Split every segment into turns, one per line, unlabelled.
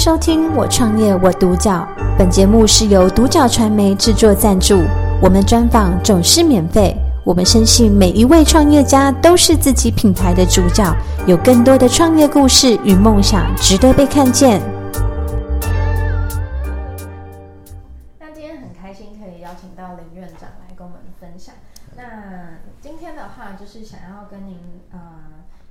收听《我创业我独角》，本节目是由独角传媒制作赞助，我们专访总是免费。我们深信每一位创业家都是自己品牌的主角，有更多的创业故事与梦想值得被看见。
那今天很开心可以邀请到林院长来跟我们分享。那今天的话就是想要跟您呃。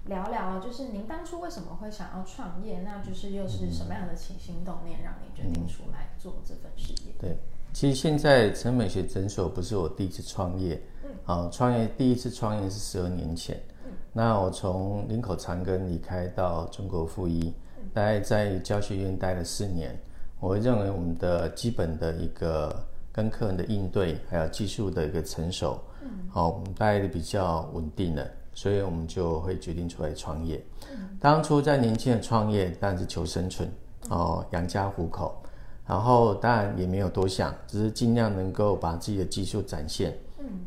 聊聊，就是您当初为什么会想要创业？那就是又是什么样的起心动念，让你决定出来做这份事业？
对，其实现在陈美学诊所不是我第一次创业，嗯，啊，创业第一次创业是十二年前，嗯，那我从林口长庚离开到中国附一，嗯，大概在教学院待了四年，我会认为我们的基本的一个跟客人的应对，还有技术的一个成熟，嗯，好，我们待的比较稳定了。所以我们就会决定出来创业。当初在年轻的创业，当然是求生存，哦，养家糊口。然后当然也没有多想，只是尽量能够把自己的技术展现。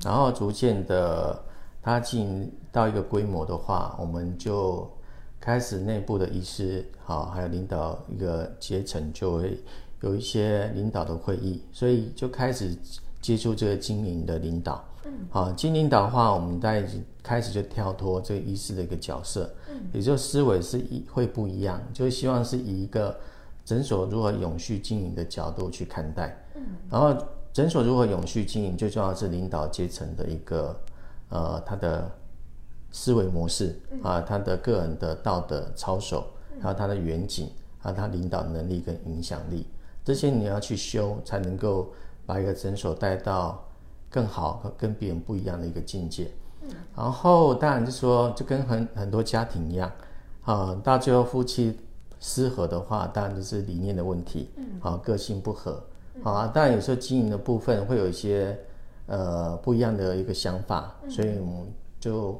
然后逐渐的，它进到一个规模的话，我们就开始内部的医师，好，还有领导一个阶层，就会有一些领导的会议，所以就开始接触这个经营的领导。好，经领导的话，我们大概已经开始就跳脱这个医师的一个角色，嗯，也就思维是一会不一样，就希望是以一个诊所如何永续经营的角度去看待，嗯，然后诊所如何永续经营，最重要的是领导阶层的一个呃他的思维模式啊，他的个人的道德操守，还有他的远景，还有他领导能力跟影响力，这些你要去修，才能够把一个诊所带到。更好，跟别人不一样的一个境界。嗯，然后当然就说，就跟很很多家庭一样，啊，到最后夫妻失和的话，当然就是理念的问题，嗯，啊，个性不合，啊，当然有时候经营的部分会有一些呃不一样的一个想法，所以我们就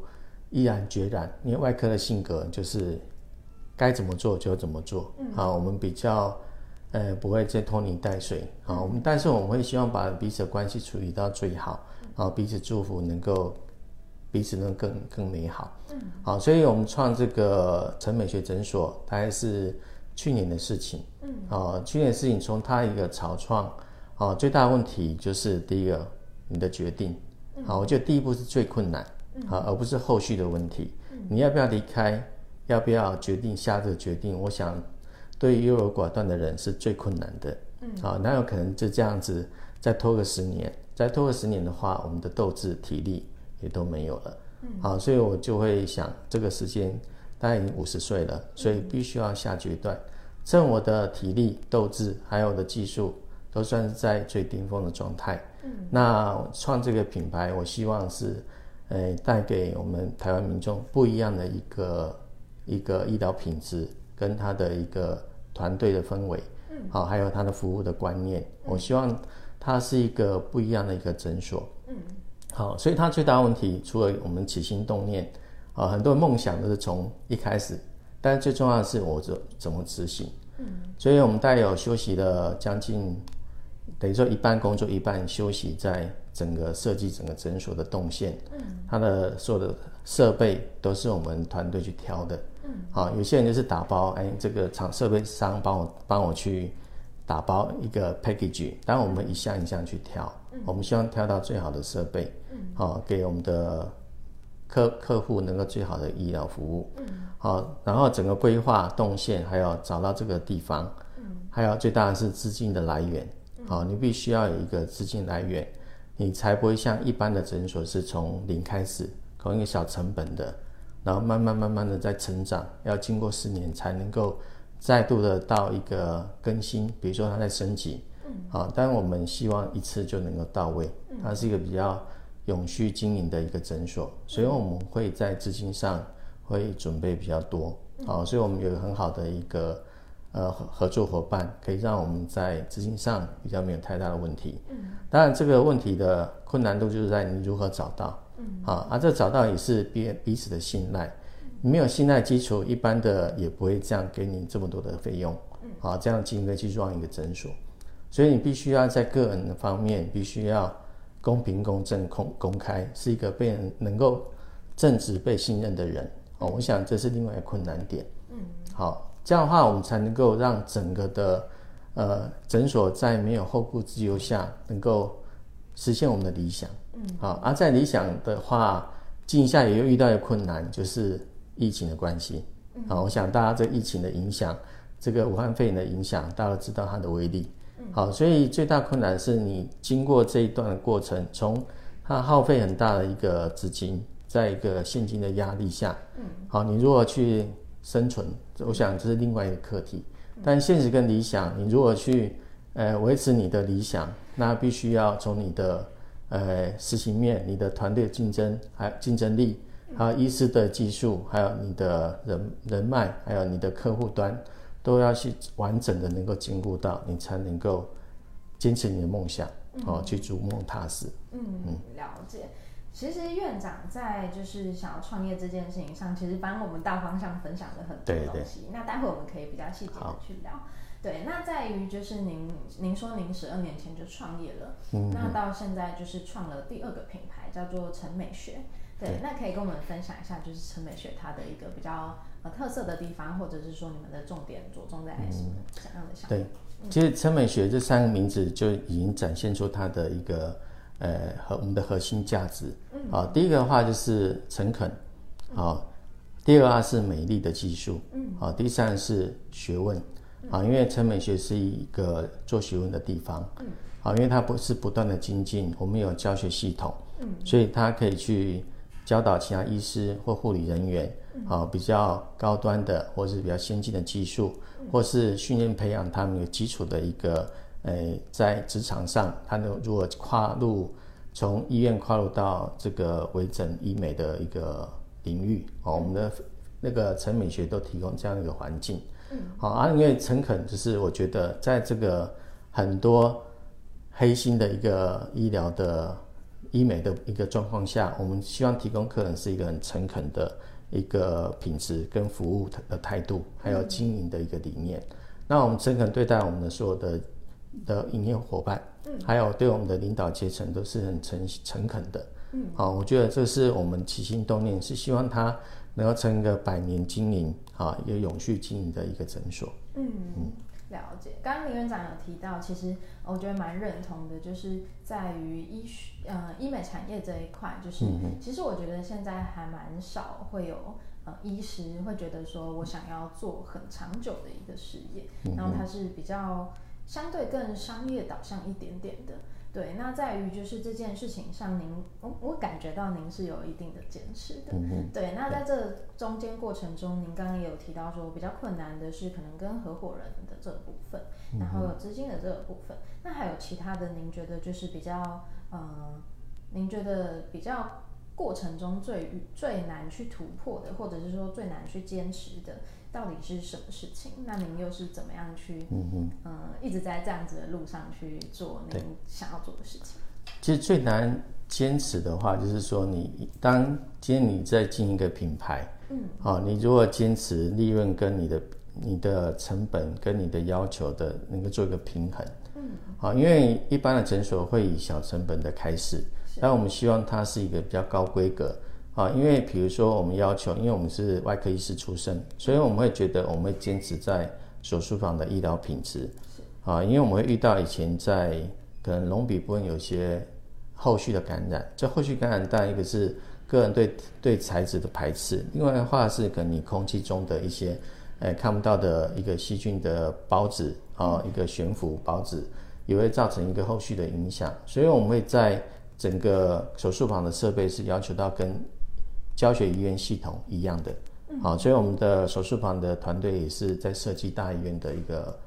毅然决然，因为外科的性格就是该怎么做就怎么做，嗯，啊，我们比较。呃，不会再拖泥带水啊。我们但是我们会希望把彼此的关系处理到最好，啊，彼此祝福，能够彼此能更更美好。嗯，好，所以我们创这个陈美学诊所，大概是去年的事情。嗯，啊，去年的事情从它一个草创，啊，最大的问题就是第一个你的决定。好，我觉得第一步是最困难，啊，而不是后续的问题。你要不要离开？要不要决定下这个决定？我想。对于优柔寡断的人是最困难的，嗯，啊，哪有可能就这样子再拖个十年？再拖个十年的话，我们的斗志、体力也都没有了，嗯，好，所以我就会想，这个时间大概已经五十岁了，所以必须要下决断，趁我的体力、斗志还有我的技术都算是在最巅峰的状态，嗯，那创这个品牌，我希望是，呃，带给我们台湾民众不一样的一个一个医疗品质跟它的一个。团队的氛围，嗯，好，还有他的服务的观念，我希望它是一个不一样的一个诊所，嗯，好，所以它最大问题，除了我们起心动念，啊，很多梦想都是从一开始，但是最重要的是我怎怎么执行，嗯，所以我们大概有休息了将近，等于说一半工作一半休息，在整个设计整个诊所的动线，嗯，它的所有的设备都是我们团队去挑的。好，有些人就是打包，哎，这个厂设备商帮我帮我去打包一个 package，当然我们一项一项去挑，我们希望挑到最好的设备，好，给我们的客客户能够最好的医疗服务，好，然后整个规划动线，还有找到这个地方，还有最大的是资金的来源，好，你必须要有一个资金来源，你才不会像一般的诊所是从零开始，搞一个小成本的。然后慢慢慢慢的在成长，要经过四年才能够再度的到一个更新，比如说它在升级，嗯，好，但我们希望一次就能够到位，它是一个比较永续经营的一个诊所，所以我们会在资金上会准备比较多，好，所以我们有个很好的一个呃合作伙伴，可以让我们在资金上比较没有太大的问题，嗯，当然这个问题的困难度就是在你如何找到。好，啊，这找到也是彼彼此的信赖，没有信赖基础，一般的也不会这样给你这么多的费用，嗯。好，这样经营去装一个诊所，所以你必须要在个人的方面必须要公平、公正、公公开，是一个被人能够正直、被信任的人，哦，我想这是另外一个困难点，嗯，好，这样的话我们才能够让整个的呃诊所在没有后顾之忧下，能够实现我们的理想。嗯，好，而、啊、在理想的话，经营下也又遇到一个困难，就是疫情的关系。嗯，好，我想大家这疫情的影响，这个武汉肺炎的影响，大家都知道它的威力。嗯，好，所以最大困难是你经过这一段的过程，从它耗费很大的一个资金，在一个现金的压力下，嗯，好，你如何去生存？我想这是另外一个课题。但现实跟理想，你如何去呃维持你的理想，那必须要从你的呃实行面、你的团队竞争还有竞争力，还有医师的技术，还有你的人人脉，还有你的客户端，都要去完整的能够兼顾到，你才能够坚持你的梦想，哦，去逐梦踏实。
嗯嗯，了解。其实院长在就是想要创业这件事情上，其实帮我们大方向分享了很多东西。对对，那待会我们可以比较细节的去聊。对，那在于就是您您说您十二年前就创业了，嗯，那到现在就是创了第二个品牌，叫做陈美学。对，对，那可以跟我们分享一下，就是陈美学它的一个比较呃特色的地方，或者是说你们的重点着重在什么样的项目？
对，其实陈美学这三个名字就已经展现出它的一个。呃，和我们的核心价值，嗯好，第一个的话就是诚恳，好，第二个是美丽的技术，嗯，好，第三是学问，啊，因为陈美学是一个做学问的地方，嗯，啊，因为它不是不断的精进，我们有教学系统，嗯，所以它可以去教导其他医师或护理人员，啊，比较高端的或是比较先进的技术，或是训练培养他们有基础的一个。诶，在职场上，他能如果跨入从医院跨入到这个微整医美的一个领域，哦，我们的那个陈美学都提供这样一个环境。嗯，好啊，因为诚恳就是我觉得在这个很多黑心的一个医疗的医美的一个状况下，我们希望提供客人是一个很诚恳的一个品质跟服务的态度，还有经营的一个理念。嗯，那我们诚恳对待我们的所有的。的营业伙伴，嗯，还有对我们的领导阶层都是很诚诚恳的，嗯，好，我觉得这是我们起心动念，是希望它能够成一个百年经营，啊，一个永续经营的一个诊所。嗯
嗯，了解。刚刚林院长有提到，其实我觉得蛮认同的，就是在于医学呃医美产业这一块，就是、嗯、其实我觉得现在还蛮少会有呃医师会觉得说我想要做很长久的一个事业，嗯、然后它是比较。相对更商业导向一点点的，对，那在于就是这件事情上您，您我我感觉到您是有一定的坚持的，嗯，对。那在这中间过程中，您刚刚也有提到说比较困难的是可能跟合伙人的这个部分，然后有资金的这个部分，那还有其他的，您觉得就是比较呃，您觉得比较过程中最最难去突破的，或者是说最难去坚持的。到底是什么事情？那您又是怎么样去，嗯嗯、呃，一直在这样子的路上去做您想要做的事情？
其实最难坚持的话，就是说你当今天你在进一个品牌，嗯，好，你如果坚持利润跟你的你的成本跟你的要求的能够做一个平衡，嗯，好，因为一般的诊所会以小成本的开始，但我们希望它是一个比较高规格。啊，因为比如说我们要求，因为我们是外科医师出身，所以我们会觉得我们会坚持在手术房的医疗品质。啊，因为我们会遇到以前在可能隆鼻部分有些后续的感染，这后续感染当然一个是个人对对材质的排斥，另外的话是可能你空气中的一些呃看不到的一个细菌的孢子啊，一个悬浮孢子也会造成一个后续的影响，所以我们会在整个手术房的设备是要求到跟教学医院系统一样的，好，所以我们的手术房的团队也是在设计大医院的一个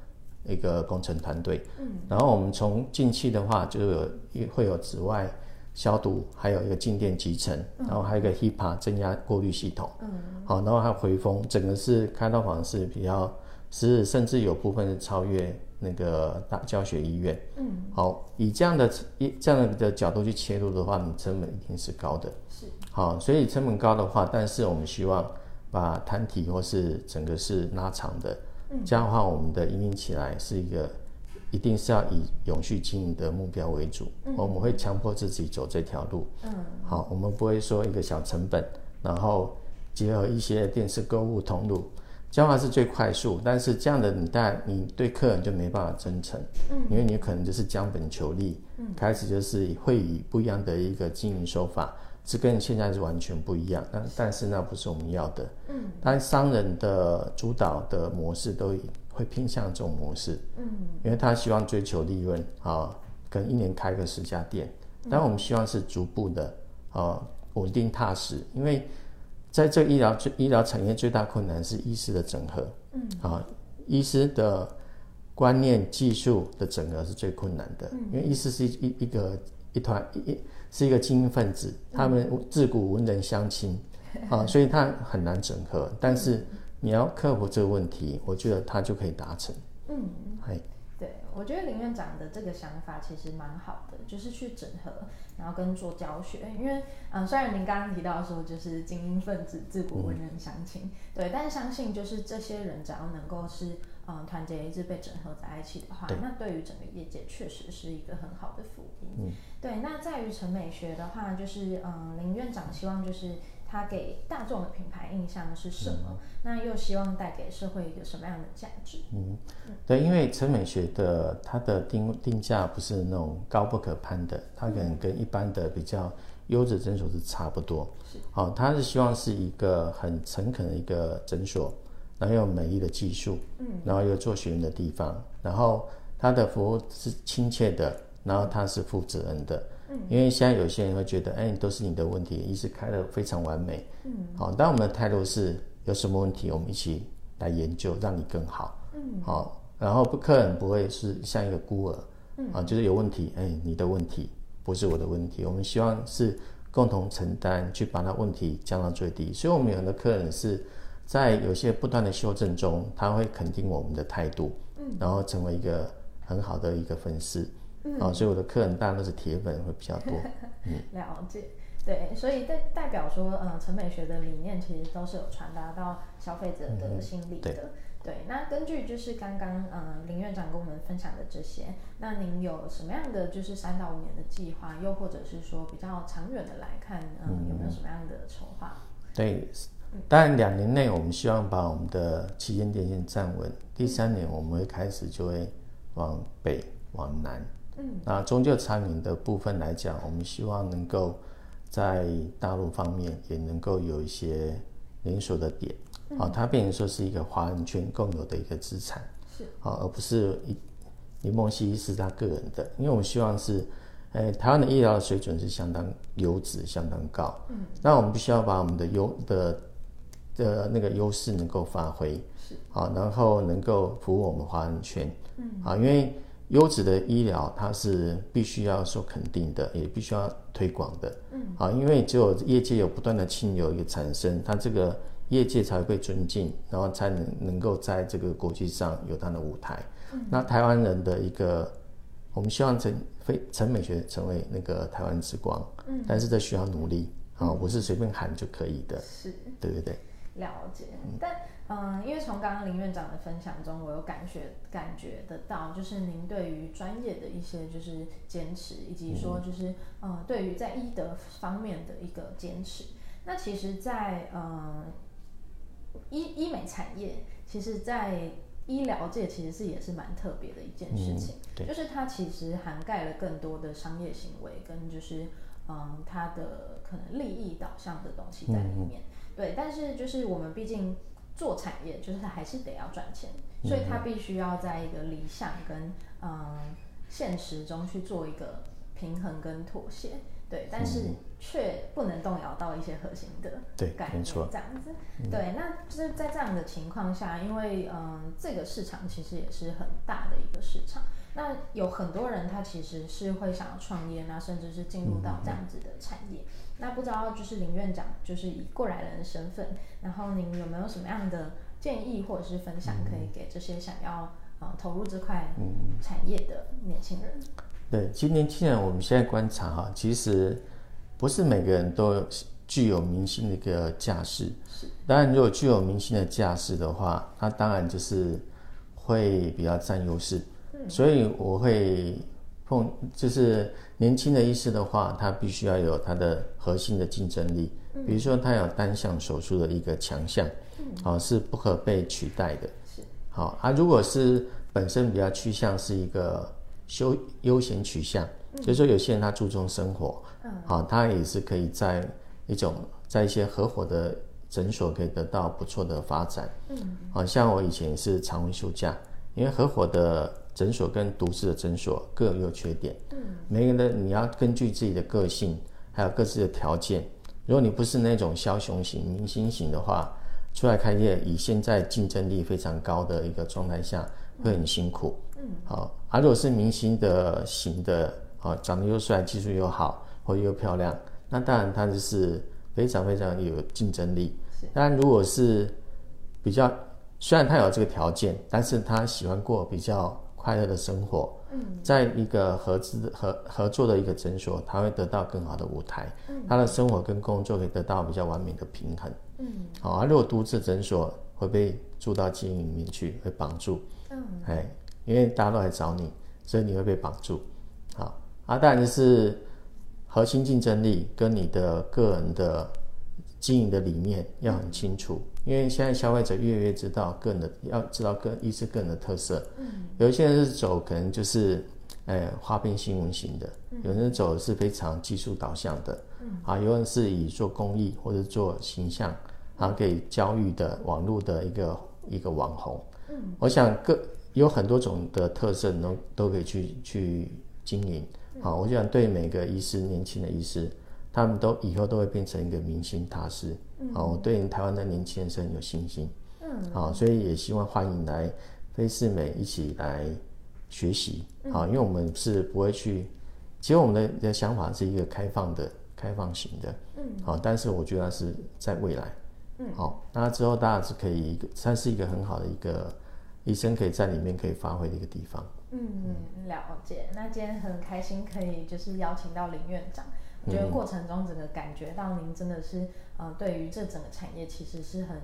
一个工程团队。嗯，然后我们从近期的话，就有会有紫外消毒，还有一个静电集成，然后还有一个 HEPA 增压过滤系统。嗯，好，然后还有回风，整个是开刀房是比较是甚至有部分是超越那个大教学医院。嗯，好，以这样的一这样的角度去切入的话，你成本一定是高的。是。好，所以成本高的话，但是我们希望把摊体或是整个是拉长的，嗯，这样的话，我们的营运起来是一个，一定是要以永续经营的目标为主，嗯，我们会强迫自己走这条路。嗯，好，我们不会说一个小成本，然后结合一些电视购物通路，这样话是最快速，但是这样的你带你对客人就没办法真诚，嗯，因为你可能就是将本求利，嗯，开始就是会以不一样的一个经营手法，是跟现在是完全不一样，但但是那不是我们要的，嗯，但商人的主导的模式都会偏向这种模式，嗯，因为他希望追求利润啊，可能一年开个十家店，但我们希望是逐步的啊，稳定踏实，因为。在这个医疗最医疗产业最大困难是医师的整合，嗯，啊，医师的观念技术的整合是最困难的，嗯、因为医师是一一个一团一是一个精英分子，嗯、他们自古文人相亲，啊，所以他很难整合。但是你要克服这个问题，我觉得他就可以达成，嗯，哎。
对，我觉得林院长的这个想法其实蛮好的，就是去整合，然后跟做教学。因为，嗯，虽然您刚刚提到说就是精英分子自古文人相亲，嗯、对，但是相信就是这些人只要能够是嗯团结一致被整合在一起的话，对那对于整个业界确实是一个很好的福音。嗯，对。那在于陈美学的话，就是嗯林院长希望就是。他给大众的品牌印象是什么？嗯、那又希望带给社会一个什么样的价值？嗯，对，因为陈美学的它的定定价不是那种高不可攀的，它可能跟一般的比较优质诊所是差不多。是，好、哦，他是希望是一个很诚恳的一个诊所，然后有美丽的技术，嗯，然后有做学员的地方，然后他的服务是亲切的，然后他是负责任的。嗯因为现在有些人会觉得，哎，都是你的问题，医师开的非常完美，嗯，好，但我们的态度是有什么问题，我们一起来研究，让你更好，嗯，好，然后客人不会是像一个孤儿，嗯，啊，就是有问题，哎，你的问题不是我的问题，我们希望是共同承担，去把那问题降到最低。所以，我们有很多客人是在有些不断的修正中，他会肯定我们的态度，嗯，然后成为一个很好的一个粉丝。嗯、啊，所以我的客人大多都是铁粉，会比较多。嗯，了解，对，所以代代表说，嗯，陈美学的理念其实都是有传达到消费者的心里的。嗯、对，对，那根据就是刚刚嗯林院长跟我们分享的这些，那您有什么样的就是三到五年的计划，又或者是说比较长远的来看，嗯，有没有什么样的筹划？对，当然两年内我们希望把我们的旗舰店先站稳，第三年我们会开始就会往北往南。嗯，那宗教产品的部分来讲，我们希望能够在大陆方面也能够有一些连锁的点，好、嗯，它变成说是一个华人圈共有的一个资产，是，好，而不是一林梦溪是他个人的，因为我们希望是，哎，台湾的医疗水准是相当优质、相当高，嗯，那我们必须要把我们的优的的那个优势能够发挥，是，好，然后能够服务我们华人圈，嗯，啊，因为。优质的医疗，它是必须要受肯定的，也必须要推广的。嗯，啊，因为只有业界有不断的清流一个产生，它这个业界才会被尊敬，然后才能能够在这个国际上有它的舞台。嗯，那台湾人的一个，我们希望成非陈美学成为那个台湾之光。嗯，但是这需要努力啊，不是随便喊就可以的。是，对不对。了解，但。嗯，因为从刚刚林院长的分享中，我有感觉感觉得到，就是您对于专业的一些就是坚持，以及说就是嗯，对于在医德方面的一个坚持。那其实在，在嗯医医美产业，其实，在医疗界其实是也是蛮特别的一件事情，嗯、就是它其实涵盖了更多的商业行为，跟就是嗯它的可能利益导向的东西在里面。嗯、对，但是就是我们毕竟。做产业就是他还是得要赚钱，所以他必须要在一个理想跟嗯现实中去做一个平衡跟妥协，对，但是却不能动摇到一些核心的概念，这样子，对，那就是在这样的情况下，因为嗯这个市场其实也是很大的一个市场，那有很多人他其实是会想要创业，那甚至是进入到这样子的产业。那不知道就是林院长，就是以过来人的身份，然后您有没有什么样的建议或者是分享，可以给这些想要呃投入这块产业的年轻人？对，其实年轻人我们现在观察哈，其实不是每个人都具有明星的一个架势。是，当然如果具有明星的架势的话，那当然就是会比较占优势。嗯，所以我会。碰就是年轻的医师的话，他必须要有他的核心的竞争力，比如说他有单项手术的一个强项，
好、哦、是不可被取代的。
是。
好啊，如果是本身比较趋向是一个休悠闲取向，嗯、就是说有些人他注重生活，嗯，好，他也是可以在一种在一些合伙的诊所可以得到不错的发展。嗯，好像我以前也是常温休假，因为合伙的诊所跟独自的诊所各有优缺点。嗯，每个人的你要根据自己的个性，还有各自的条件。如果你不是那种枭雄型、明星型的话，出来开业，以现在竞争力非常高的一个状态下，会很辛苦。嗯，好。而、啊、如果是明星的型的，啊，长得又帅、技术又好，或又漂亮，那当然他就是非常非常有竞争力。是。当然，如果是比较，虽然他有这个条件，但是他喜欢过比较快乐的生活。在一个合资合合作的一个诊所，他会得到更好的舞台，嗯、他的生活跟工作可以得到比较完美的平衡。嗯，好，而如果独自诊所会被住到经营里面去，会绑住。嗯，哎，因为大家都来找你，所以你会被绑住。好，啊，当然就是核心竞争力跟你的个人的。经营的理念要很清楚，因为现在消费者越来越知道个人的，要知道个医师个人的特色。嗯，有一些人是走可能就是，呃，花边新闻型的，有人走的是非常技术导向的，嗯，啊，有人是以做公益或者做形象，啊，给教育的网络的一个一个网红。嗯，我想各有很多种的特色都都可以去去经营。好，我想对每个医师，年轻的医师。他们都以后都会变成一个明星大师，嗯，好，我对台湾的年轻人是很有信心，嗯，好，所以也希望欢迎来菲适美一起来学习，好，因为我们是不会去，其实我们的的想法是一个开放的、开放型的，嗯，好，但是我觉得是在未来，嗯，好，那之后大家是可以一个，它是一个很好的一个医生可以在里面可以发挥的一个地方，嗯，
了解。那今天很开心可以就是邀请到林院长。我觉得过程中整个感觉到您真的是，呃，对于这整个产业其实是很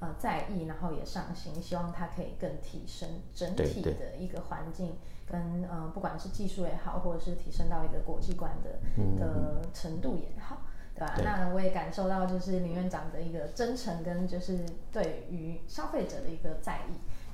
呃在意，然后也上心，希望它可以更提升整体的一个环境，跟呃不管是技术也好，或者是提升到一个国际观的、嗯、的程度也好，对吧？对，那我也感受到就是林院长的一个真诚，跟就是对于消费者的一个在意。